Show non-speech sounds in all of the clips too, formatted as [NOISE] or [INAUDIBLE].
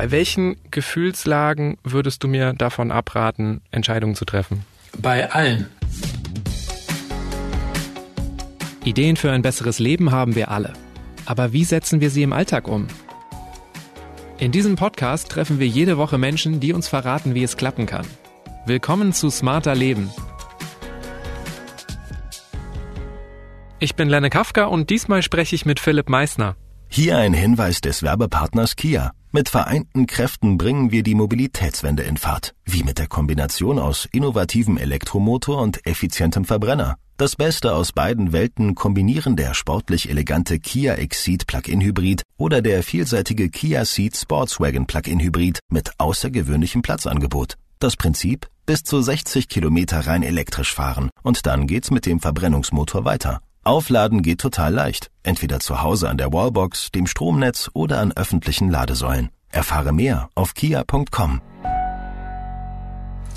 Bei welchen Gefühlslagen würdest du mir davon abraten, Entscheidungen zu treffen? Bei allen. Ideen für ein besseres Leben haben wir alle. Aber wie setzen wir sie im Alltag um? In diesem Podcast treffen wir jede Woche Menschen, die uns verraten, wie es klappen kann. Willkommen zu Smarter Leben. Ich bin Lenne Kafka und diesmal spreche ich mit Philipp Meissner. Hier ein Hinweis des Werbepartners Kia. Mit vereinten Kräften bringen wir die Mobilitätswende in Fahrt. Wie mit der Kombination aus innovativem Elektromotor und effizientem Verbrenner. Das Beste aus beiden Welten kombinieren der sportlich elegante Kia Exceed Plug-in Hybrid oder der vielseitige Kia Ceed Sportswagen Plug-in Hybrid mit außergewöhnlichem Platzangebot. Das Prinzip? Bis zu 60 Kilometer rein elektrisch fahren und dann geht's mit dem Verbrennungsmotor weiter. Aufladen geht total leicht. Entweder zu Hause an der Wallbox, dem Stromnetz oder an öffentlichen Ladesäulen. Erfahre mehr auf kia.com.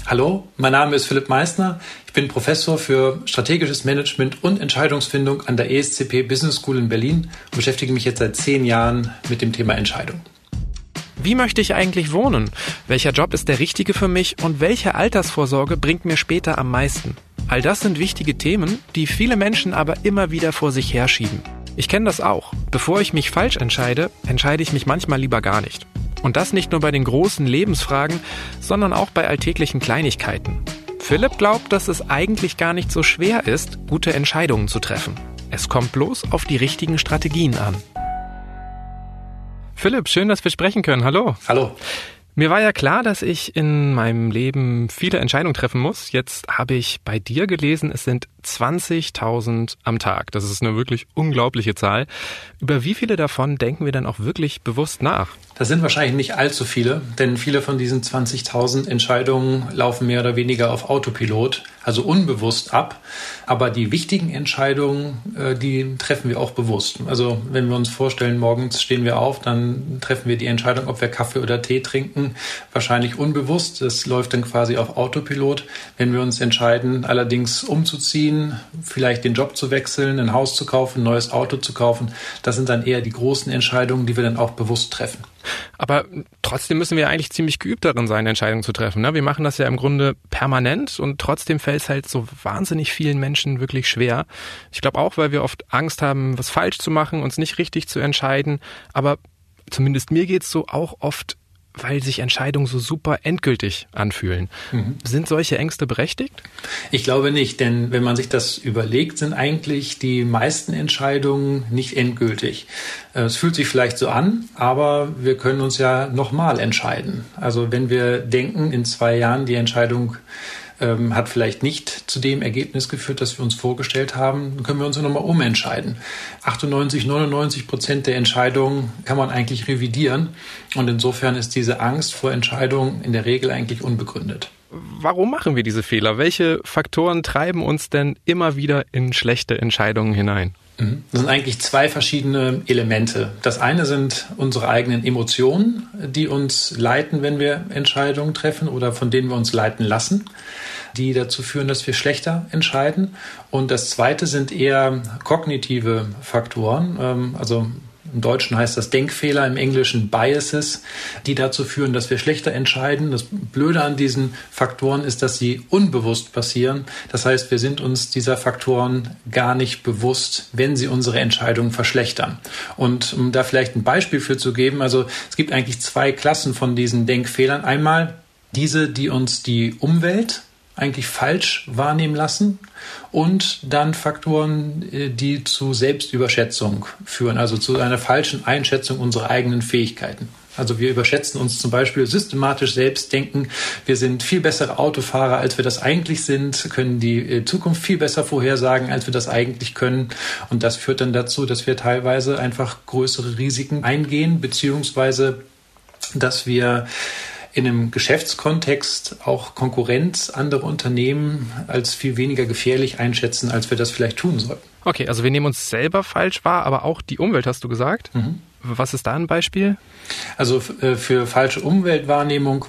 Hallo, mein Name ist Philipp Meissner. Ich bin Professor für strategisches Management und Entscheidungsfindung an der ESCP Business School in Berlin und beschäftige mich jetzt seit zehn Jahren mit dem Thema Entscheidung. Wie möchte ich eigentlich wohnen? Welcher Job ist der richtige für mich und welche Altersvorsorge bringt mir später am meisten? All das sind wichtige Themen, die viele Menschen aber immer wieder vor sich herschieben. Ich kenne das auch. Bevor ich mich falsch entscheide, entscheide ich mich manchmal lieber gar nicht. Und das nicht nur bei den großen Lebensfragen, sondern auch bei alltäglichen Kleinigkeiten. Philipp glaubt, dass es eigentlich gar nicht so schwer ist, gute Entscheidungen zu treffen. Es kommt bloß auf die richtigen Strategien an. Philipp, schön, dass wir sprechen können. Hallo. Hallo. Mir war ja klar, dass ich in meinem Leben viele Entscheidungen treffen muss. Jetzt habe ich bei dir gelesen, es sind 20.000 am Tag. Das ist eine wirklich unglaubliche Zahl. Über wie viele davon denken wir dann auch wirklich bewusst nach? Das sind wahrscheinlich nicht allzu viele, denn viele von diesen 20.000 Entscheidungen laufen mehr oder weniger auf Autopilot, also unbewusst ab. Aber die wichtigen Entscheidungen, äh, die treffen wir auch bewusst. Also wenn wir uns vorstellen, morgens stehen wir auf, dann treffen wir die Entscheidung, ob wir Kaffee oder Tee trinken, wahrscheinlich unbewusst. Das läuft dann quasi auf Autopilot. Wenn wir uns entscheiden, allerdings umzuziehen, vielleicht den Job zu wechseln, ein Haus zu kaufen, ein neues Auto zu kaufen, das sind dann eher die großen Entscheidungen, die wir dann auch bewusst treffen. Aber trotzdem müssen wir eigentlich ziemlich geübt darin sein, Entscheidungen zu treffen. Ne? Wir machen das ja im Grunde permanent und trotzdem fällt es halt so wahnsinnig vielen Menschen wirklich schwer. Ich glaube auch, weil wir oft Angst haben, was falsch zu machen, uns nicht richtig zu entscheiden. Aber zumindest mir geht es so auch oft weil sich Entscheidungen so super endgültig anfühlen. Mhm. Sind solche Ängste berechtigt? Ich glaube nicht, denn wenn man sich das überlegt, sind eigentlich die meisten Entscheidungen nicht endgültig. Äh, es fühlt sich vielleicht so an, aber wir können uns ja nochmal entscheiden. Also wenn wir denken, in zwei Jahren die Entscheidung ähm, hat vielleicht nicht zu dem Ergebnis geführt, das wir uns vorgestellt haben, dann können wir uns ja nochmal umentscheiden. 98, 99 Prozent der Entscheidungen kann man eigentlich revidieren und insofern ist diese Angst vor Entscheidungen in der Regel eigentlich unbegründet. Warum machen wir diese Fehler? Welche Faktoren treiben uns denn immer wieder in schlechte Entscheidungen hinein? Mhm. Das sind eigentlich zwei verschiedene Elemente. Das eine sind unsere eigenen Emotionen, die uns leiten, wenn wir Entscheidungen treffen oder von denen wir uns leiten lassen, die dazu führen, dass wir schlechter entscheiden. Und das zweite sind eher kognitive Faktoren, ähm, also im Deutschen heißt das Denkfehler, im Englischen Biases, die dazu führen, dass wir schlechter entscheiden. Das Blöde an diesen Faktoren ist, dass sie unbewusst passieren. Das heißt, wir sind uns dieser Faktoren gar nicht bewusst, wenn sie unsere Entscheidungen verschlechtern. Und um da vielleicht ein Beispiel für zu geben, also es gibt eigentlich zwei Klassen von diesen Denkfehlern. Einmal diese, die uns die Umwelt eigentlich falsch wahrnehmen lassen und dann Faktoren, äh, die zu Selbstüberschätzung führen, also zu einer falschen Einschätzung unserer eigenen Fähigkeiten. Also wir überschätzen uns zum Beispiel systematisch selbst, denken, wir sind viel bessere Autofahrer, als wir das eigentlich sind, können die äh, Zukunft viel besser vorhersagen, als wir das eigentlich können. Und das führt dann dazu, dass wir teilweise einfach größere Risiken eingehen, beziehungsweise dass wir in einem Geschäftskontext auch Konkurrenz anderer Unternehmen als viel weniger gefährlich einschätzen, als wir das vielleicht tun sollten. Okay, also wir nehmen uns selber falsch wahr, aber auch die Umwelt hast du gesagt. Mhm. Was ist da ein Beispiel? Also äh, für falsche Umweltwahrnehmung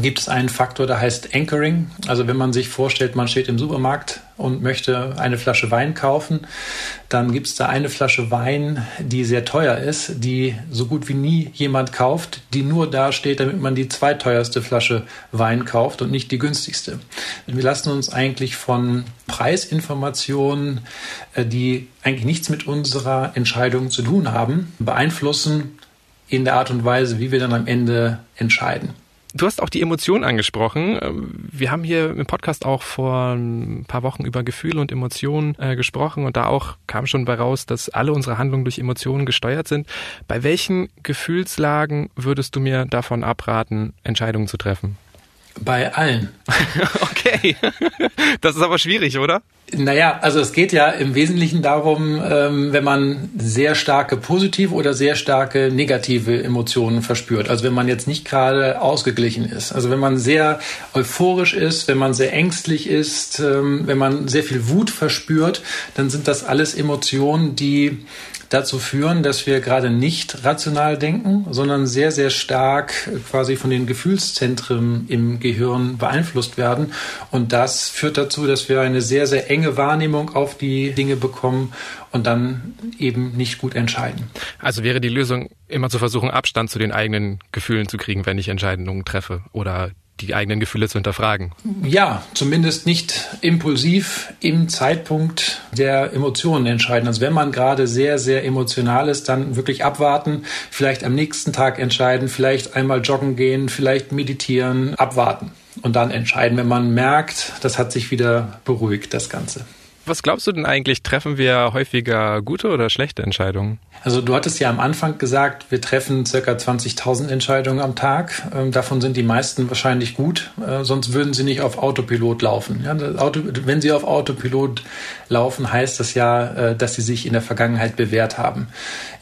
gibt es einen Faktor, der heißt Anchoring. Also wenn man sich vorstellt, man steht im Supermarkt und möchte eine Flasche Wein kaufen, dann gibt es da eine Flasche Wein, die sehr teuer ist, die so gut wie nie jemand kauft, die nur da steht, damit man die zweiteuerste Flasche Wein kauft und nicht die günstigste. Wir lassen uns eigentlich von Preisinformationen, äh, die eigentlich nichts mit unserer Entscheidung zu tun haben, beeinflussen in der Art und Weise, wie wir dann am Ende entscheiden. Du hast auch die Emotionen angesprochen. Ähm, wir haben hier im Podcast auch vor ein paar Wochen über Gefühle und Emotionen äh, gesprochen und da auch kam schon bei raus, dass alle unsere Handlungen durch Emotionen gesteuert sind. Bei welchen Gefühlslagen würdest du mir davon abraten, Entscheidungen zu treffen? Bei allen. [LAUGHS] okay. Das ist aber schwierig, oder? Naja, also es geht ja im Wesentlichen darum, ähm, wenn man sehr starke positive oder sehr starke negative Emotionen verspürt. Also wenn man jetzt nicht gerade ausgeglichen ist. Also wenn man sehr euphorisch ist, wenn man sehr ängstlich ist, ähm, wenn man sehr viel Wut verspürt, dann sind das alles Emotionen, die dazu führen, dass wir gerade nicht rational denken, sondern sehr, sehr stark quasi von den Gefühlszentren im Gehirn beeinflusst werden. Und das führt dazu, dass wir eine sehr, sehr enge Wahrnehmung auf die Dinge bekommen und dann eben nicht gut entscheiden. Also wäre die Lösung immer zu versuchen, Abstand zu den eigenen Gefühlen zu kriegen, wenn ich Entscheidungen treffe oder die eigenen Gefühle zu hinterfragen. Ja, zumindest nicht impulsiv im Zeitpunkt der Emotionen entscheiden. Also wenn man gerade sehr, sehr emotional ist, dann wirklich abwarten, vielleicht am nächsten Tag entscheiden, vielleicht einmal joggen gehen, vielleicht meditieren, abwarten und dann entscheiden, wenn man merkt, das hat sich wieder beruhigt, das Ganze. Was glaubst du denn eigentlich, treffen wir häufiger gute oder schlechte Entscheidungen? Also du hattest ja am Anfang gesagt, wir treffen circa 20.000 Entscheidungen am Tag. Ähm, davon sind die meisten wahrscheinlich gut, äh, sonst würden sie nicht auf Autopilot laufen. Wenn sie auf Autopilot laufen, heißt das ja, äh, dass sie sich in der Vergangenheit bewährt haben.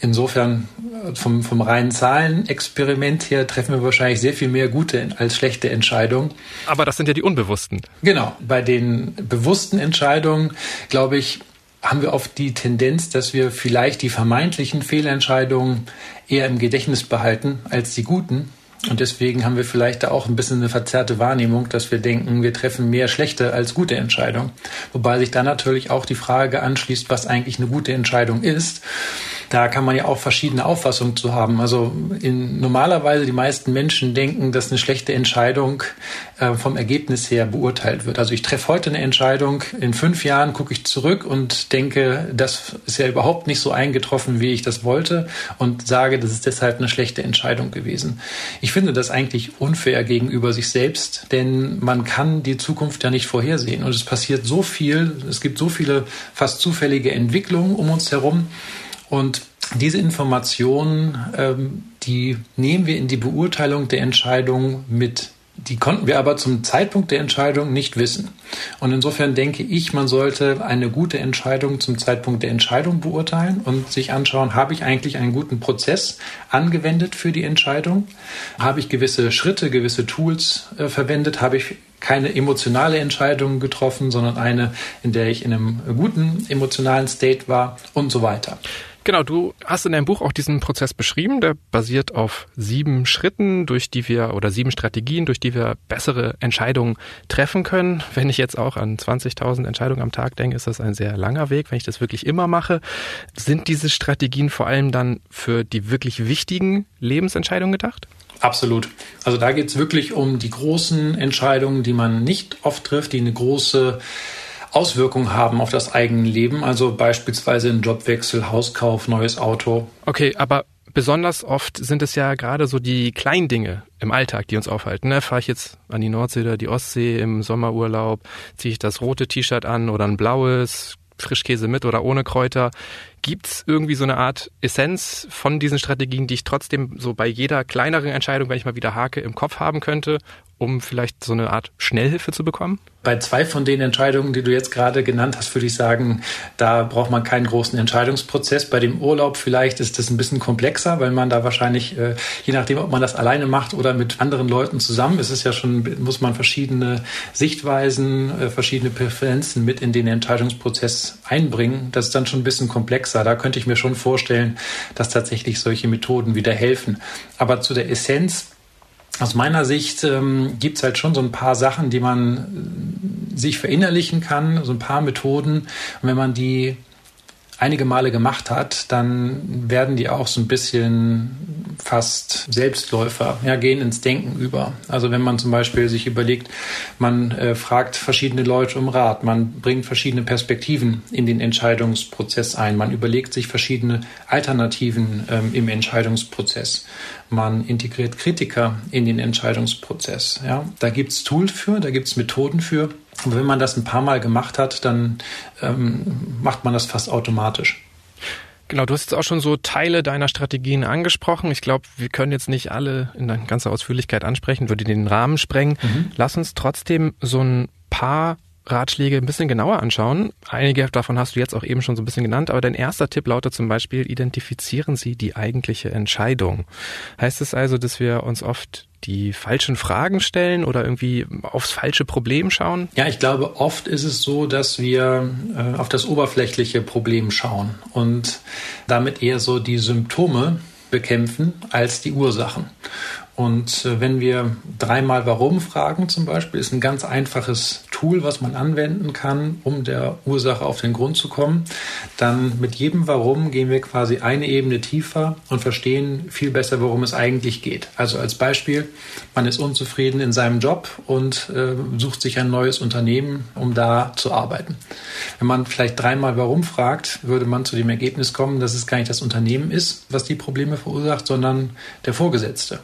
Insofern äh, vom, vom reinen Zahlenexperiment her treffen wir wahrscheinlich sehr viel mehr gute als schlechte Entscheidungen. Aber das sind ja die unbewussten. Genau. Bei den bewussten Entscheidungen, glaube ich, haben wir oft die Tendenz, dass wir vielleicht die vermeintlichen Fehlentscheidungen eher im Gedächtnis behalten als die guten. Und deswegen haben wir vielleicht da auch ein bisschen eine verzerrte Wahrnehmung, dass wir denken, wir treffen mehr schlechte als gute Entscheidungen. Wobei sich dann natürlich auch die Frage anschließt, was eigentlich eine gute Entscheidung ist. Da kann man ja auch verschiedene Auffassungen zu haben. Also in, normalerweise die meisten Menschen denken, dass eine schlechte Entscheidung äh, vom Ergebnis her beurteilt wird. Also ich treffe heute eine Entscheidung, in fünf Jahren gucke ich zurück und denke, das ist ja überhaupt nicht so eingetroffen, wie ich das wollte und sage, das ist deshalb eine schlechte Entscheidung gewesen. Ich finde das eigentlich unfair gegenüber sich selbst, denn man kann die Zukunft ja nicht vorhersehen und es passiert so viel, es gibt so viele fast zufällige Entwicklungen um uns herum und diese Informationen, ähm, die nehmen wir in die Beurteilung der Entscheidung mit. Die konnten wir aber zum Zeitpunkt der Entscheidung nicht wissen. Und insofern denke ich, man sollte eine gute Entscheidung zum Zeitpunkt der Entscheidung beurteilen und sich anschauen, habe ich eigentlich einen guten Prozess angewendet für die Entscheidung? Habe ich gewisse Schritte, gewisse Tools äh, verwendet? Habe ich keine emotionale Entscheidung getroffen, sondern eine, in der ich in einem guten emotionalen State war und so weiter. Genau, du hast in deinem Buch auch diesen Prozess beschrieben, der basiert auf sieben Schritten, durch die wir oder sieben Strategien, durch die wir bessere Entscheidungen treffen können. [LAUGHS] Wenn ich jetzt auch an 20.000 Entscheidungen am Tag denke, ist das ein sehr langer Weg, wenn ich das wirklich immer mache. Sind diese Strategien vor allem dann für die wirklich wichtigen Lebensentscheidungen gedacht? Absolut. Also da geht es wirklich um die großen Entscheidungen, die man nicht oft trifft, die eine große Auswirkungen haben auf das eigene Leben, also beispielsweise ein Jobwechsel, Hauskauf, neues Auto. Okay, aber besonders oft sind es ja gerade so die kleinen Dinge im Alltag, die uns aufhalten. Ne? Fahre ich jetzt an die Nordsee oder die Ostsee im Sommerurlaub, ziehe ich das rote T-Shirt an oder ein blaues, Frischkäse mit oder ohne Kräuter. Gibt es irgendwie so eine Art Essenz von diesen Strategien, die ich trotzdem so bei jeder kleineren Entscheidung, wenn ich mal wieder hake, im Kopf haben könnte, um vielleicht so eine Art Schnellhilfe zu bekommen? Bei zwei von den Entscheidungen, die du jetzt gerade genannt hast, würde ich sagen, da braucht man keinen großen Entscheidungsprozess. Bei dem Urlaub vielleicht ist das ein bisschen komplexer, weil man da wahrscheinlich, äh, je nachdem, ob man das alleine macht oder mit anderen Leuten zusammen, ist es ja schon, muss man verschiedene Sichtweisen, äh, verschiedene Präferenzen mit in den Entscheidungsprozess einbringen. Das ist dann schon ein bisschen komplexer. Da könnte ich mir schon vorstellen, dass tatsächlich solche Methoden wieder helfen. Aber zu der Essenz Aus meiner Sicht ähm, gibt es halt schon so ein paar Sachen, die man äh, sich verinnerlichen kann, so ein paar Methoden. Und wenn man die einige Male gemacht hat, dann werden die auch so ein bisschen fast Selbstläufer, ja, gehen ins Denken über. Also wenn man zum Beispiel sich überlegt, man äh, fragt verschiedene Leute um Rat, man bringt verschiedene Perspektiven in den Entscheidungsprozess ein, man überlegt sich verschiedene Alternativen ähm, im Entscheidungsprozess, man integriert Kritiker in den Entscheidungsprozess. Ja. Da gibt's Tools für, da gibt's Methoden für. Und wenn man das ein paar Mal gemacht hat, dann ähm, macht man das fast automatisch. Genau, du hast jetzt auch schon so Teile deiner Strategien angesprochen. Ich glaube, wir können jetzt nicht alle in ganzer Ausführlichkeit ansprechen, würde den Rahmen sprengen. Mhm. Lass uns trotzdem so ein paar Ratschläge ein bisschen genauer anschauen. Einige davon hast du jetzt auch eben schon so ein bisschen genannt, aber dein erster Tipp lautet zum Beispiel, identifizieren Sie die eigentliche Entscheidung. Heißt es also, dass wir uns oft die falschen Fragen stellen oder irgendwie aufs falsche Problem schauen? Ja, ich glaube, oft ist es so, dass wir äh, auf das oberflächliche Problem schauen und damit eher so die Symptome bekämpfen als die Ursachen. Und äh, wenn wir dreimal Warum fragen zum Beispiel, ist ein ganz einfaches Tool, was man anwenden kann, um der Ursache auf den Grund zu kommen, dann mit jedem Warum gehen wir quasi eine Ebene tiefer und verstehen viel besser, worum es eigentlich geht. Also als Beispiel, man ist unzufrieden in seinem Job und äh, sucht sich ein neues Unternehmen, um da zu arbeiten. Wenn man vielleicht dreimal Warum fragt, würde man zu dem Ergebnis kommen, dass es gar nicht das Unternehmen ist, was die Probleme verursacht, sondern der Vorgesetzte.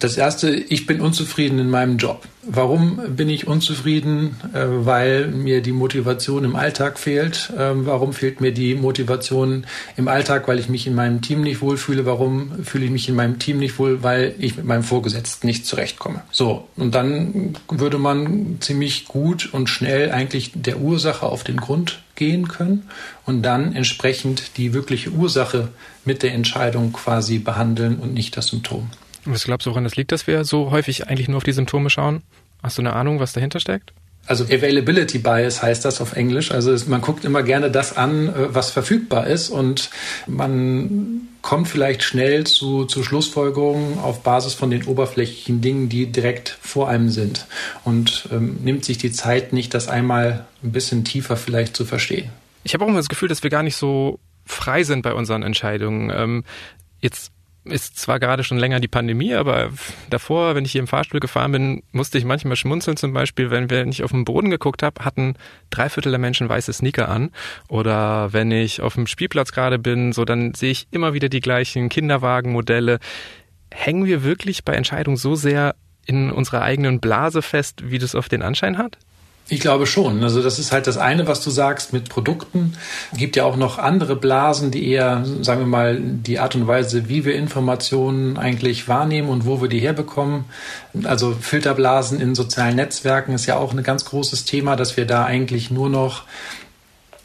Das erste, ich bin unzufrieden in meinem Job. Warum bin ich unzufrieden? Äh, weil mir die Motivation im Alltag fehlt. Ähm, warum fehlt mir die Motivation im Alltag? Weil ich mich in meinem Team nicht wohlfühle. Warum fühle ich mich in meinem Team nicht wohl? Weil ich mit meinem Vorgesetzten nicht zurechtkomme. So. Und dann würde man ziemlich gut und schnell eigentlich der Ursache auf den Grund gehen können und dann entsprechend die wirkliche Ursache mit der Entscheidung quasi behandeln und nicht das Symptom. Was glaubst du, woran das liegt, dass wir so häufig eigentlich nur auf die Symptome schauen? Hast du eine Ahnung, was dahinter steckt? Also Availability Bias heißt das auf Englisch. Also man guckt immer gerne das an, äh, was verfügbar ist und man kommt vielleicht schnell zu, zu Schlussfolgerungen auf Basis von den oberflächlichen Dingen, die direkt vor einem sind und ähm, nimmt sich die Zeit nicht, das einmal ein bisschen tiefer vielleicht zu verstehen. Ich habe auch immer das Gefühl, dass wir gar nicht so frei sind bei unseren Entscheidungen. Ähm, jetzt ist zwar gerade schon länger die Pandemie, aber davor, wenn ich hier im Fahrstuhl gefahren bin, musste ich manchmal schmunzeln. Zum Beispiel, wenn wir nicht auf den Boden geguckt habe, hatten drei Viertel der Menschen weiße Sneaker an. Oder wenn ich auf dem Spielplatz gerade bin, so dann sehe ich immer wieder die gleichen Kinderwagenmodelle. Hängen wir wirklich bei Entscheidungen so sehr in unserer eigenen Blase fest, wie das auf den Anschein hat? Ich glaube schon. Also das ist halt das eine, was du sagst mit Produkten. Es gibt ja auch noch andere Blasen, die eher, sagen wir mal, die Art und Weise, wie wir Informationen eigentlich wahrnehmen und wo wir die herbekommen. Also Filterblasen in sozialen Netzwerken ist ja auch ein ganz großes Thema, dass wir da eigentlich nur noch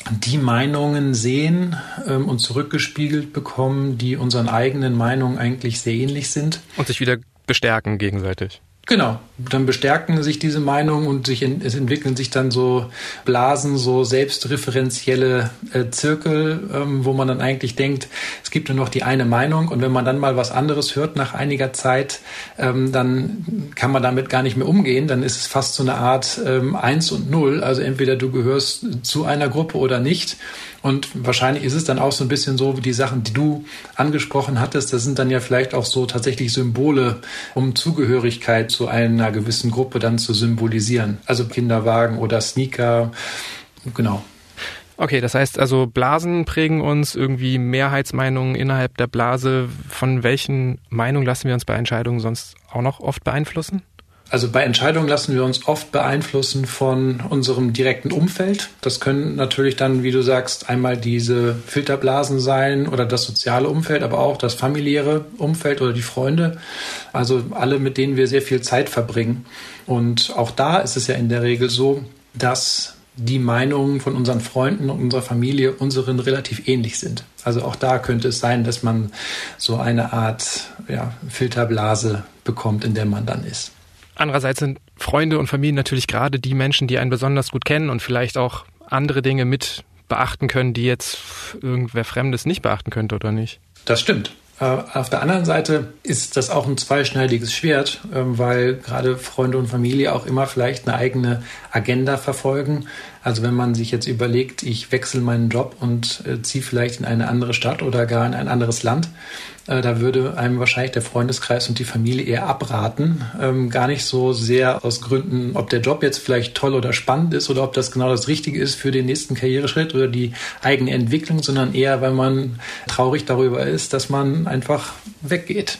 die Meinungen sehen ähm, und zurückgespiegelt bekommen, die unseren eigenen Meinungen eigentlich sehr ähnlich sind. Und sich wieder bestärken gegenseitig. Genau, dann bestärken sich diese Meinungen und sich in, es entwickeln sich dann so Blasen, so selbstreferenzielle äh, Zirkel, ähm, wo man dann eigentlich denkt, es gibt nur noch die eine Meinung. Und wenn man dann mal was anderes hört nach einiger Zeit, ähm, dann kann man damit gar nicht mehr umgehen, dann ist es fast so eine Art ähm, Eins und Null, also entweder du gehörst zu einer Gruppe oder nicht. Und wahrscheinlich ist es dann auch so ein bisschen so, wie die Sachen, die du angesprochen hattest, das sind dann ja vielleicht auch so tatsächlich Symbole, um Zugehörigkeit zu einer gewissen Gruppe dann zu symbolisieren. Also Kinderwagen oder Sneaker, genau. Okay, das heißt also, Blasen prägen uns irgendwie Mehrheitsmeinungen innerhalb der Blase. Von welchen Meinungen lassen wir uns bei Entscheidungen sonst auch noch oft beeinflussen? Also bei Entscheidungen lassen wir uns oft beeinflussen von unserem direkten Umfeld. Das können natürlich dann, wie du sagst, einmal diese Filterblasen sein oder das soziale Umfeld, aber auch das familiäre Umfeld oder die Freunde. Also alle, mit denen wir sehr viel Zeit verbringen. Und auch da ist es ja in der Regel so, dass die Meinungen von unseren Freunden und unserer Familie unseren relativ ähnlich sind. Also auch da könnte es sein, dass man so eine Art ja, Filterblase bekommt, in der man dann ist. Andererseits sind Freunde und Familien natürlich gerade die Menschen, die einen besonders gut kennen und vielleicht auch andere Dinge mit beachten können, die jetzt irgendwer Fremdes nicht beachten könnte oder nicht. Das stimmt. Äh, auf der anderen Seite ist das auch ein zweischneidiges Schwert, ähm, weil gerade Freunde und Familie auch immer vielleicht eine eigene Agenda verfolgen. Also wenn man sich jetzt überlegt, ich wechsle meinen Job und äh, ziehe vielleicht in eine andere Stadt oder gar in ein anderes Land, da würde einem wahrscheinlich der Freundeskreis und die Familie eher abraten. Ähm, gar nicht so sehr aus Gründen, ob der Job jetzt vielleicht toll oder spannend ist oder ob das genau das Richtige ist für den nächsten Karriereschritt oder die eigene Entwicklung, sondern eher, weil man traurig darüber ist, dass man einfach weggeht.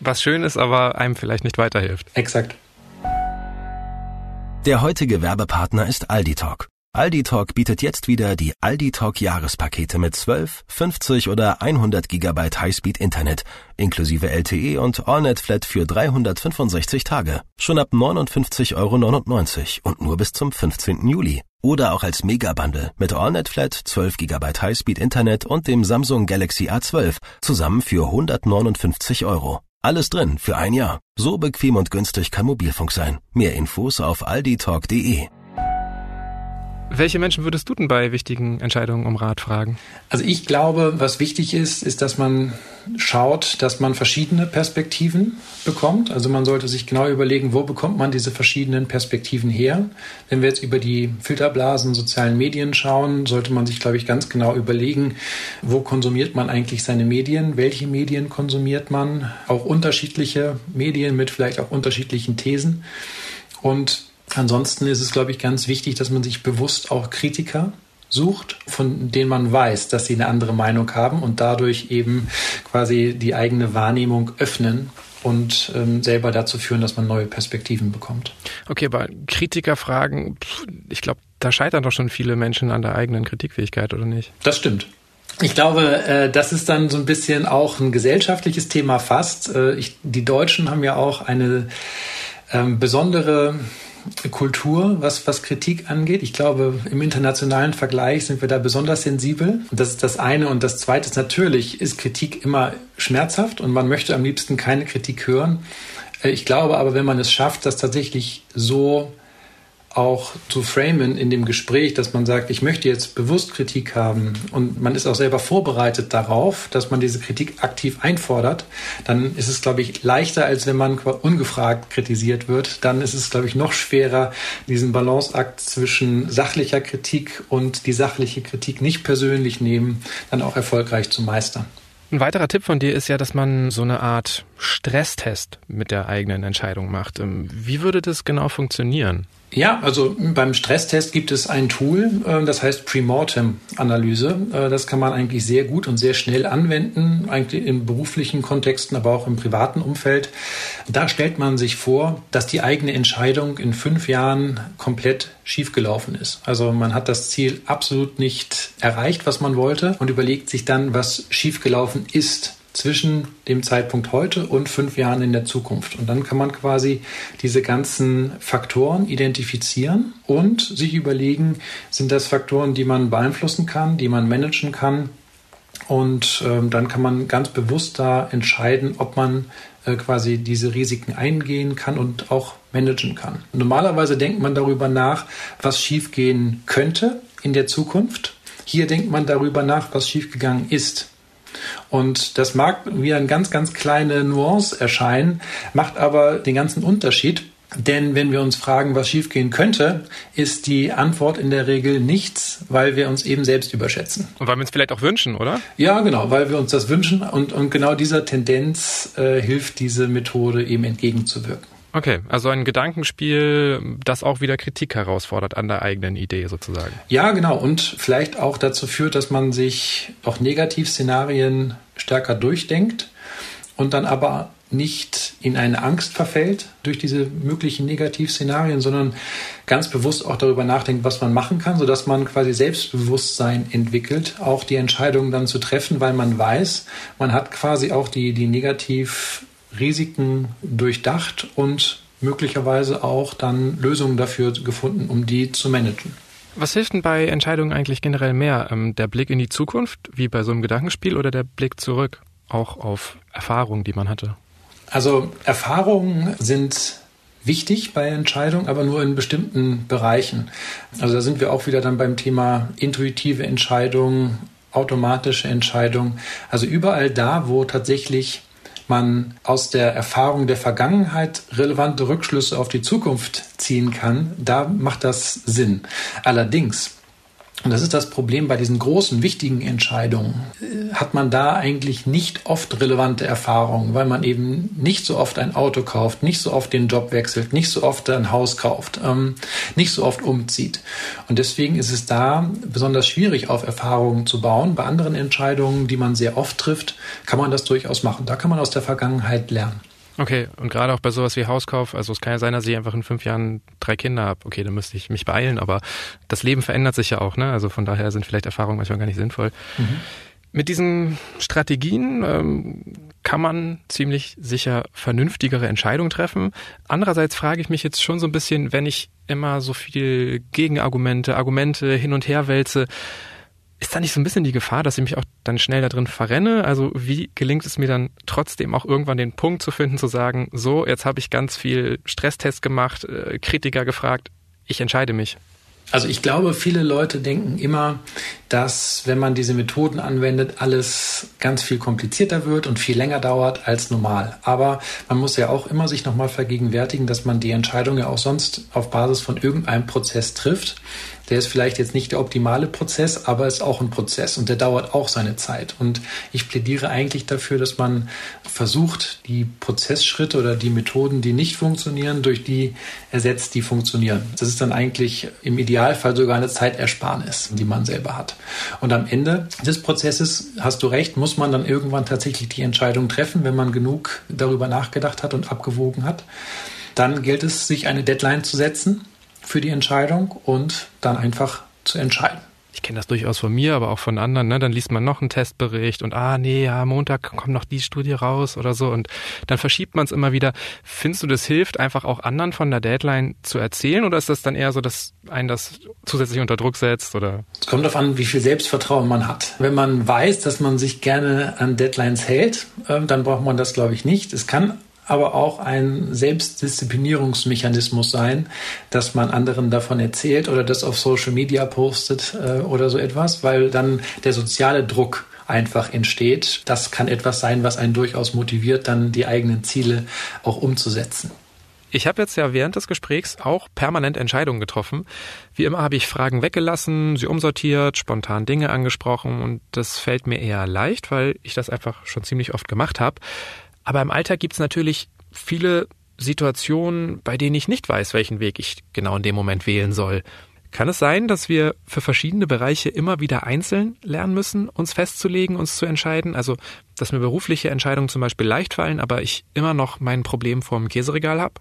Was schön ist, aber einem vielleicht nicht weiterhilft. Exakt. Der heutige Werbepartner ist Aldi Talk. Aldi Talk bietet jetzt wieder die Aldi Talk Jahrespakete mit 12, 50 oder 100 Gigabyte Highspeed Internet inklusive LTE und AllNet Flat für 365 Tage. Schon ab 59,99 Euro und nur bis zum 15. Juli. Oder auch als Megabundle mit AllNet Flat, 12 GB Highspeed Internet und dem Samsung Galaxy A12 zusammen für 159 Euro. Alles drin für ein Jahr. So bequem und günstig kann Mobilfunk sein. Mehr Infos auf alditalk.de. Welche Menschen würdest du denn bei wichtigen Entscheidungen um Rat fragen? Also ich glaube, was wichtig ist, ist, dass man schaut, dass man verschiedene Perspektiven bekommt. Also man sollte sich genau überlegen, wo bekommt man diese verschiedenen Perspektiven her. Wenn wir jetzt über die Filterblasen sozialen Medien schauen, sollte man sich, glaube ich, ganz genau überlegen, wo konsumiert man eigentlich seine Medien, welche Medien konsumiert man, auch unterschiedliche Medien mit vielleicht auch unterschiedlichen Thesen. Und Ansonsten ist es, glaube ich, ganz wichtig, dass man sich bewusst auch Kritiker sucht, von denen man weiß, dass sie eine andere Meinung haben und dadurch eben quasi die eigene Wahrnehmung öffnen und ähm, selber dazu führen, dass man neue Perspektiven bekommt. Okay, aber Kritikerfragen, ich glaube, da scheitern doch schon viele Menschen an der eigenen Kritikfähigkeit, oder nicht? Das stimmt. Ich glaube, äh, das ist dann so ein bisschen auch ein gesellschaftliches Thema fast. Äh, ich, die Deutschen haben ja auch eine ähm, besondere Kultur, was, was Kritik angeht. Ich glaube, im internationalen Vergleich sind wir da besonders sensibel. Das ist das eine. Und das zweite ist natürlich, ist Kritik immer schmerzhaft und man möchte am liebsten keine Kritik hören. Äh, ich glaube aber, wenn man es schafft, das tatsächlich so auch zu framen in dem Gespräch, dass man sagt, ich möchte jetzt bewusst Kritik haben und man ist auch selber vorbereitet darauf, dass man diese Kritik aktiv einfordert, dann ist es, glaube ich, leichter, als wenn man ungefragt kritisiert wird. Dann ist es, glaube ich, noch schwerer, diesen Balanceakt zwischen sachlicher Kritik und die sachliche Kritik nicht persönlich nehmen, dann auch erfolgreich zu meistern. Ein weiterer Tipp von dir ist ja, dass man so eine Art Stresstest mit der eigenen Entscheidung macht. Ähm, wie würde das genau funktionieren? Ja, also beim Stresstest gibt es ein Tool, äh, das heißt Premortem-Analyse. Äh, das kann man eigentlich sehr gut und sehr schnell anwenden, eigentlich in beruflichen Kontexten, aber auch im privaten Umfeld. Da stellt man sich vor, dass die eigene Entscheidung in fünf Jahren komplett schiefgelaufen ist. Also man hat das Ziel absolut nicht erreicht, was man wollte und überlegt sich dann, was schiefgelaufen ist zwischen dem Zeitpunkt heute und fünf Jahren in der Zukunft. Und dann kann man quasi diese ganzen Faktoren identifizieren und sich überlegen, sind das Faktoren, die man beeinflussen kann, die man managen kann. Und ähm, dann kann man ganz bewusst da entscheiden, ob man äh, quasi diese Risiken eingehen kann und auch managen kann. Normalerweise denkt man darüber nach, was schiefgehen könnte in der Zukunft. Hier denkt man darüber nach, was schiefgegangen ist. Und das mag wie eine ganz, ganz kleine Nuance erscheinen, macht aber den ganzen Unterschied. Denn wenn wir uns fragen, was schiefgehen könnte, ist die Antwort in der Regel nichts, weil wir uns eben selbst überschätzen. Und weil wir uns vielleicht auch wünschen, oder? Ja, genau, weil wir uns das wünschen. Und, und genau dieser Tendenz äh, hilft diese Methode eben entgegenzuwirken. Okay, also ein Gedankenspiel, das auch wieder Kritik herausfordert an der eigenen Idee sozusagen. Ja, genau. Und vielleicht auch dazu führt, dass man sich auch Negativszenarien stärker durchdenkt und dann aber nicht in eine Angst verfällt durch diese möglichen Negativszenarien, sondern ganz bewusst auch darüber nachdenkt, was man machen kann, sodass man quasi Selbstbewusstsein entwickelt, auch die Entscheidungen dann zu treffen, weil man weiß, man hat quasi auch die, die Negativ Risiken durchdacht und möglicherweise auch dann Lösungen dafür gefunden, um die zu managen. Was hilft denn bei Entscheidungen eigentlich generell mehr? Ähm, der Blick in die Zukunft, wie bei so einem Gedankenspiel, oder der Blick zurück, auch auf Erfahrungen, die man hatte? Also Erfahrungen sind wichtig bei Entscheidungen, aber nur in bestimmten Bereichen. Also da sind wir auch wieder dann beim Thema intuitive Entscheidungen automatische Entscheidungen. Also überall da, wo tatsächlich man aus der Erfahrung der Vergangenheit relevante Rückschlüsse auf die Zukunft ziehen kann, da macht das Sinn. Allerdings und das ist das Problem bei diesen großen, wichtigen Entscheidungen. Hat man da eigentlich nicht oft relevante Erfahrungen, weil man eben nicht so oft ein Auto kauft, nicht so oft den Job wechselt, nicht so oft ein Haus kauft, ähm, nicht so oft umzieht. Und deswegen ist es da besonders schwierig, auf Erfahrungen zu bauen. Bei anderen Entscheidungen, die man sehr oft trifft, kann man das durchaus machen. Da kann man aus der Vergangenheit lernen. Okay, und gerade auch bei sowas wie Hauskauf, also es kann ja sein, dass ich einfach in fünf Jahren drei Kinder habe. Okay, dann müsste ich mich beeilen, aber das Leben verändert sich ja auch, ne? Also von daher sind vielleicht Erfahrungen manchmal gar nicht sinnvoll. Mhm. Mit diesen Strategien ähm, kann man ziemlich sicher vernünftigere Entscheidungen treffen. Andererseits frage ich mich jetzt schon so ein bisschen, wenn ich immer so viel Gegenargumente, Argumente hin und her wälze, ist da nicht so ein bisschen die Gefahr, dass ich mich auch dann schnell da drin verrenne? Also wie gelingt es mir dann trotzdem auch irgendwann den Punkt zu finden, zu sagen, so, jetzt habe ich ganz viel Stresstest gemacht, äh, Kritiker gefragt, ich entscheide mich. Also ich glaube, viele Leute denken immer, dass wenn man diese Methoden anwendet, alles ganz viel komplizierter wird und viel länger dauert als normal. Aber man muss ja auch immer sich nochmal vergegenwärtigen, dass man die Entscheidung ja auch sonst auf Basis von irgendeinem Prozess trifft. Der ist vielleicht jetzt nicht der optimale Prozess, aber ist auch ein Prozess und der dauert auch seine Zeit. Und ich plädiere eigentlich dafür, dass man versucht, die Prozessschritte oder die Methoden, die nicht funktionieren, durch die ersetzt, die funktionieren. Das ist dann eigentlich im Idealfall sogar eine Zeitersparnis, die man selber hat. Und am Ende des Prozesses, hast du recht, muss man dann irgendwann tatsächlich die Entscheidung treffen, wenn man genug darüber nachgedacht hat und abgewogen hat. Dann gilt es, sich eine Deadline zu setzen für die Entscheidung und dann einfach zu entscheiden. Ich kenne das durchaus von mir, aber auch von anderen. Ne? Dann liest man noch einen Testbericht und ah nee, ja, Montag kommt noch die Studie raus oder so und dann verschiebt man es immer wieder. Findest du, das hilft, einfach auch anderen von der Deadline zu erzählen oder ist das dann eher so, dass einen das zusätzlich unter Druck setzt oder? Es kommt darauf an, wie viel Selbstvertrauen man hat. Wenn man weiß, dass man sich gerne an Deadlines hält, ähm, dann braucht man das, glaube ich, nicht. Es kann aber auch ein Selbstdisziplinierungsmechanismus sein, dass man anderen davon erzählt oder das auf Social Media postet äh, oder so etwas, weil dann der soziale Druck einfach entsteht. Das kann etwas sein, was einen durchaus motiviert, dann die eigenen Ziele auch umzusetzen. Ich habe jetzt ja während des Gesprächs auch permanent Entscheidungen getroffen. Wie immer habe ich Fragen weggelassen, sie umsortiert, spontan Dinge angesprochen und das fällt mir eher leicht, weil ich das einfach schon ziemlich oft gemacht habe. Aber im Alltag gibt es natürlich viele Situationen, bei denen ich nicht weiß, welchen Weg ich genau in dem Moment wählen soll. Kann es sein, dass wir für verschiedene Bereiche immer wieder einzeln lernen müssen, uns festzulegen, uns zu entscheiden? Also, dass mir berufliche Entscheidungen zum Beispiel leicht fallen, aber ich immer noch mein Problem vorm Käseregal habe?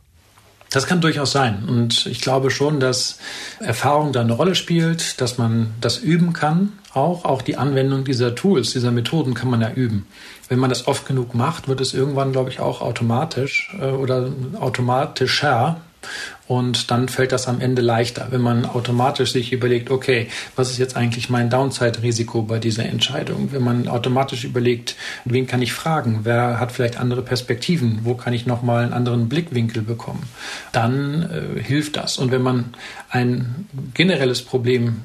Das kann durchaus sein. Und ich glaube schon, dass Erfahrung da eine Rolle spielt, dass man das üben kann. Auch, auch die Anwendung dieser Tools, dieser Methoden kann man ja üben. Wenn man das oft genug macht, wird es irgendwann, glaube ich, auch automatisch äh, oder automatischer und dann fällt das am Ende leichter, wenn man automatisch sich überlegt, okay, was ist jetzt eigentlich mein Downside-Risiko bei dieser Entscheidung? Wenn man automatisch überlegt, wen kann ich fragen? Wer hat vielleicht andere Perspektiven? Wo kann ich nochmal einen anderen Blickwinkel bekommen? Dann äh, hilft das. Und wenn man ein generelles Problem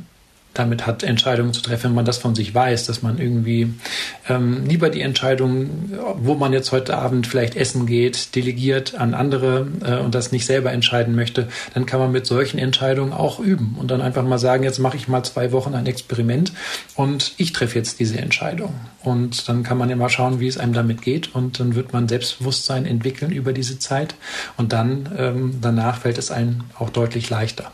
damit hat, Entscheidungen zu treffen, wenn man das von sich weiß, dass man irgendwie ähm, lieber die Entscheidung, wo man jetzt heute Abend vielleicht essen geht, delegiert an andere äh, und das nicht selber entscheiden möchte, dann kann man mit solchen Entscheidungen auch üben und dann einfach mal sagen, jetzt mache ich mal zwei Wochen ein Experiment und ich treffe jetzt diese Entscheidung. Und dann kann man ja mal schauen, wie es einem damit geht und dann wird man Selbstbewusstsein entwickeln über diese Zeit und dann ähm, danach fällt es einem auch deutlich leichter.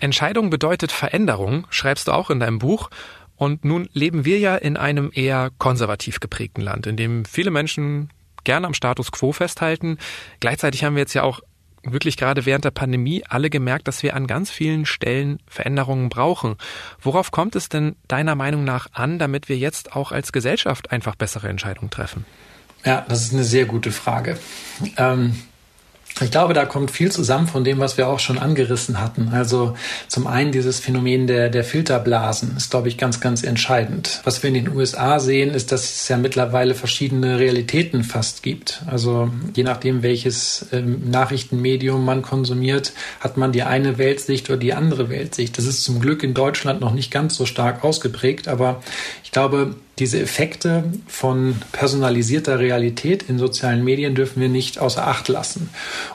Entscheidung bedeutet Veränderung, schreibst du auch in deinem Buch. Und nun leben wir ja in einem eher konservativ geprägten Land, in dem viele Menschen gerne am Status quo festhalten. Gleichzeitig haben wir jetzt ja auch wirklich gerade während der Pandemie alle gemerkt, dass wir an ganz vielen Stellen Veränderungen brauchen. Worauf kommt es denn deiner Meinung nach an, damit wir jetzt auch als Gesellschaft einfach bessere Entscheidungen treffen? Ja, das ist eine sehr gute Frage. Ähm Ich glaube, da kommt viel zusammen von dem, was wir auch schon angerissen hatten. Also zum einen dieses Phänomen der, der Filterblasen ist, glaube ich, ganz, ganz entscheidend. Was wir in den USA sehen, ist, dass es ja mittlerweile verschiedene Realitäten fast gibt. Also je nachdem, welches ähm, Nachrichtenmedium man konsumiert, hat man die eine Weltsicht oder die andere Weltsicht. Das ist zum Glück in Deutschland noch nicht ganz so stark ausgeprägt, aber ich glaube, diese Effekte von personalisierter Realität in sozialen Medien dürfen wir nicht außer Acht lassen.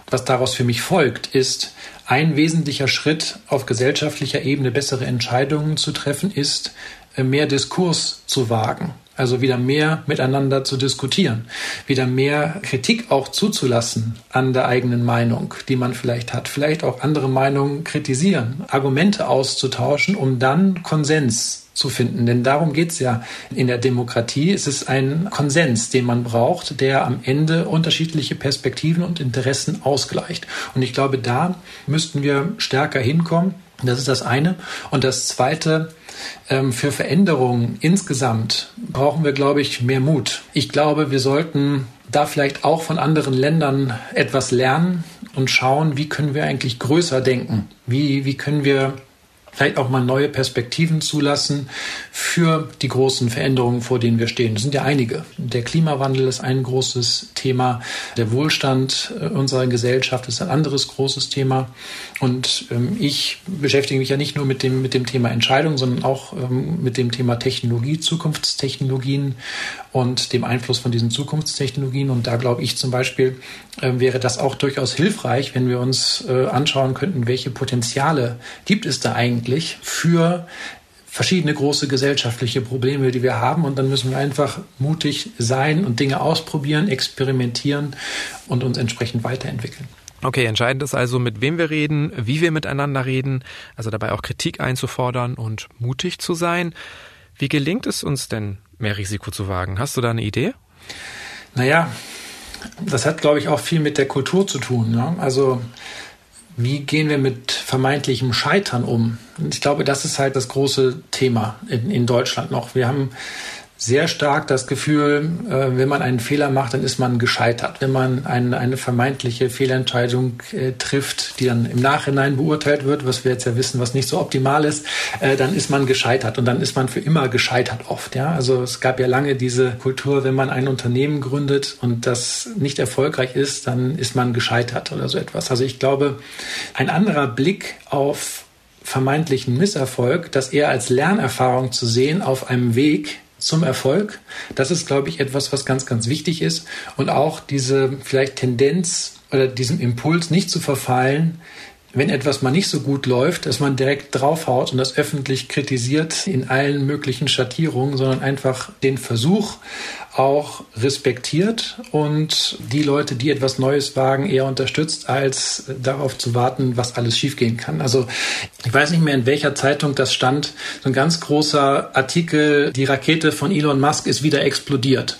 Was daraus für mich folgt, ist, ein wesentlicher Schritt auf gesellschaftlicher Ebene bessere Entscheidungen zu treffen, ist, mehr Diskurs zu wagen. Also wieder mehr miteinander zu diskutieren, wieder mehr Kritik auch zuzulassen an der eigenen Meinung, die man vielleicht hat, vielleicht auch andere Meinungen kritisieren, Argumente auszutauschen, um dann Konsens zu finden. Denn darum geht es ja in der Demokratie. Es ist ein Konsens, den man braucht, der am Ende unterschiedliche Perspektiven und Interessen ausgleicht. Und ich glaube, da müssten wir stärker hinkommen. Das ist das eine. Und das zweite, für Veränderungen insgesamt brauchen wir, glaube ich, mehr Mut. Ich glaube, wir sollten da vielleicht auch von anderen Ländern etwas lernen und schauen, wie können wir eigentlich größer denken? Wie, wie können wir vielleicht auch mal neue Perspektiven zulassen für die großen Veränderungen, vor denen wir stehen. Das sind ja einige. Der Klimawandel ist ein großes Thema. Der Wohlstand äh, unserer Gesellschaft ist ein anderes großes Thema. Und ähm, ich beschäftige mich ja nicht nur mit dem, mit dem Thema Entscheidung, sondern auch ähm, mit dem Thema Technologie, Zukunftstechnologien und dem Einfluss von diesen Zukunftstechnologien. Und da glaube ich zum Beispiel, äh, wäre das auch durchaus hilfreich, wenn wir uns äh, anschauen könnten, welche Potenziale gibt es da eigentlich für verschiedene große gesellschaftliche Probleme, die wir haben. Und dann müssen wir einfach mutig sein und Dinge ausprobieren, experimentieren und uns entsprechend weiterentwickeln. Okay, entscheidend ist also, mit wem wir reden, wie wir miteinander reden, also dabei auch Kritik einzufordern und mutig zu sein. Wie gelingt es uns denn, mehr Risiko zu wagen? Hast du da eine Idee? Naja, das hat, glaube ich, auch viel mit der Kultur zu tun. Ne? Also wie gehen wir mit vermeintlichem Scheitern um? ich glaube, das ist halt das große Thema in, in Deutschland noch. Wir haben sehr stark das Gefühl, äh, wenn man einen Fehler macht, dann ist man gescheitert. Wenn man eine, eine vermeintliche Fehlentscheidung äh, trifft, die dann im Nachhinein beurteilt wird, was wir jetzt ja wissen, was nicht so optimal ist, äh, dann ist man gescheitert und dann ist man für immer gescheitert oft. Ja, also es gab ja lange diese Kultur, wenn man ein Unternehmen gründet und das nicht erfolgreich ist, dann ist man gescheitert oder so etwas. Also ich glaube, ein anderer Blick auf vermeintlichen Misserfolg, das eher als Lernerfahrung zu sehen auf einem Weg, zum Erfolg. Das ist, glaube ich, etwas, was ganz, ganz wichtig ist. Und auch diese vielleicht Tendenz oder diesem Impuls nicht zu verfallen, wenn etwas mal nicht so gut läuft, dass man direkt draufhaut und das öffentlich kritisiert in allen möglichen Schattierungen, sondern einfach den Versuch auch respektiert und die Leute, die etwas Neues wagen, eher unterstützt, als darauf zu warten, was alles schiefgehen kann. Also ich weiß nicht mehr, in welcher Zeitung das stand. So ein ganz großer Artikel, die Rakete von Elon Musk ist wieder explodiert.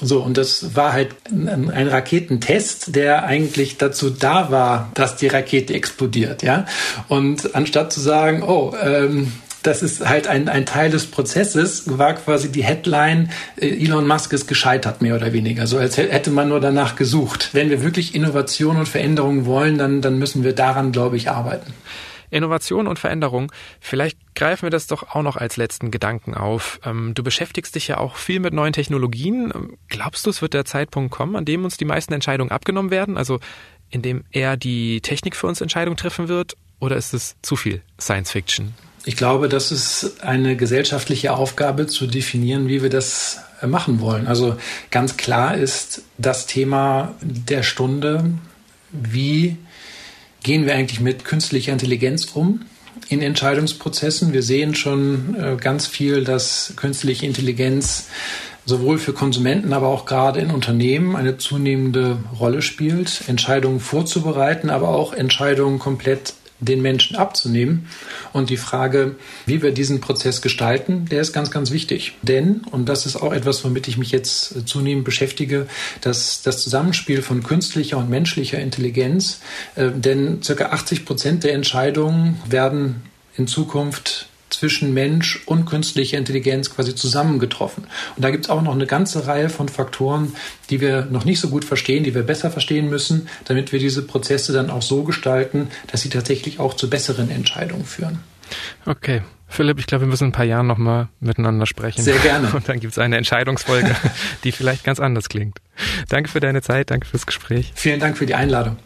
So, und das war halt ein, Raketentest, der eigentlich dazu da war, dass die Rakete explodiert, ja. Und anstatt zu sagen, oh, ähm, das ist halt ein, ein Teil des Prozesses, war quasi die Headline, äh, Elon Musk ist gescheitert, mehr oder weniger. So als hätte man nur danach gesucht. Wenn wir wirklich Innovation und Veränderung wollen, dann, dann müssen wir daran, glaube ich, arbeiten. Innovation und Veränderung. Vielleicht greifen wir das doch auch noch als letzten Gedanken auf. Ähm, du beschäftigst dich ja auch viel mit neuen Technologien. Glaubst du, es wird der Zeitpunkt kommen, an dem uns die meisten Entscheidungen abgenommen werden? Also in dem eher die Technik für uns Entscheidungen treffen wird? Oder ist es zu viel Science Fiction? Ich glaube, das ist eine gesellschaftliche Aufgabe zu definieren, wie wir das äh, machen wollen. Also ganz klar ist das Thema der Stunde, wie gehen wir eigentlich mit künstlicher Intelligenz um in Entscheidungsprozessen. Wir sehen schon äh, ganz viel, dass künstliche Intelligenz sowohl für Konsumenten, aber auch gerade in Unternehmen eine zunehmende Rolle spielt, Entscheidungen vorzubereiten, aber auch Entscheidungen komplett den Menschen abzunehmen. Und die Frage, wie wir diesen Prozess gestalten, der ist ganz, ganz wichtig. Denn, und das ist auch etwas, womit ich mich jetzt zunehmend beschäftige, dass das Zusammenspiel von künstlicher und menschlicher Intelligenz, äh, denn circa 80 Prozent der Entscheidungen werden in Zukunft zwischen Mensch und künstlicher Intelligenz quasi zusammengetroffen. Und da gibt es auch noch eine ganze Reihe von Faktoren, die wir noch nicht so gut verstehen, die wir besser verstehen müssen, damit wir diese Prozesse dann auch so gestalten, dass sie tatsächlich auch zu besseren Entscheidungen führen. Okay. Philipp, ich glaube, wir müssen in ein paar Jahren nochmal miteinander sprechen. Sehr gerne. [LAUGHS] Und dann gibt es eine Entscheidungsfolge, [LAUGHS] die vielleicht ganz anders klingt. Danke für deine Zeit, danke fürs Gespräch. Vielen Dank für die Einladung.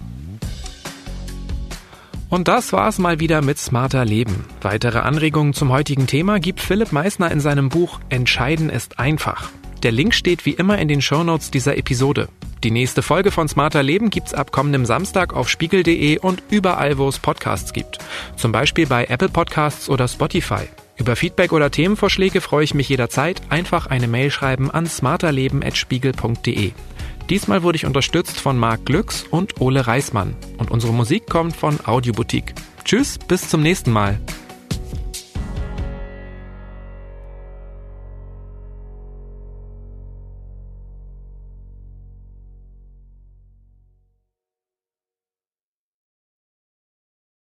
Und das war's mal wieder mit Smarter Leben. Weitere Anregungen zum heutigen Thema gibt Philipp Meissner in seinem Buch Entscheiden ist einfach. Der Link steht wie immer in den Shownotes dieser Episode. Die nächste Folge von Smarter Leben gibt's ab kommendem Samstag auf spiegel.de und überall, wo es Podcasts gibt. Zum Beispiel bei Apple Podcasts oder Spotify. Über Feedback oder Themenvorschläge freue ich mich jederzeit. Einfach eine Mail schreiben an smarterleben.spiegel.de. Diesmal wurde ich unterstützt von Marc Glücks und Ole Reismann. Und unsere Musik kommt von Audioboutique. Tschüss, bis zum nächsten Mal.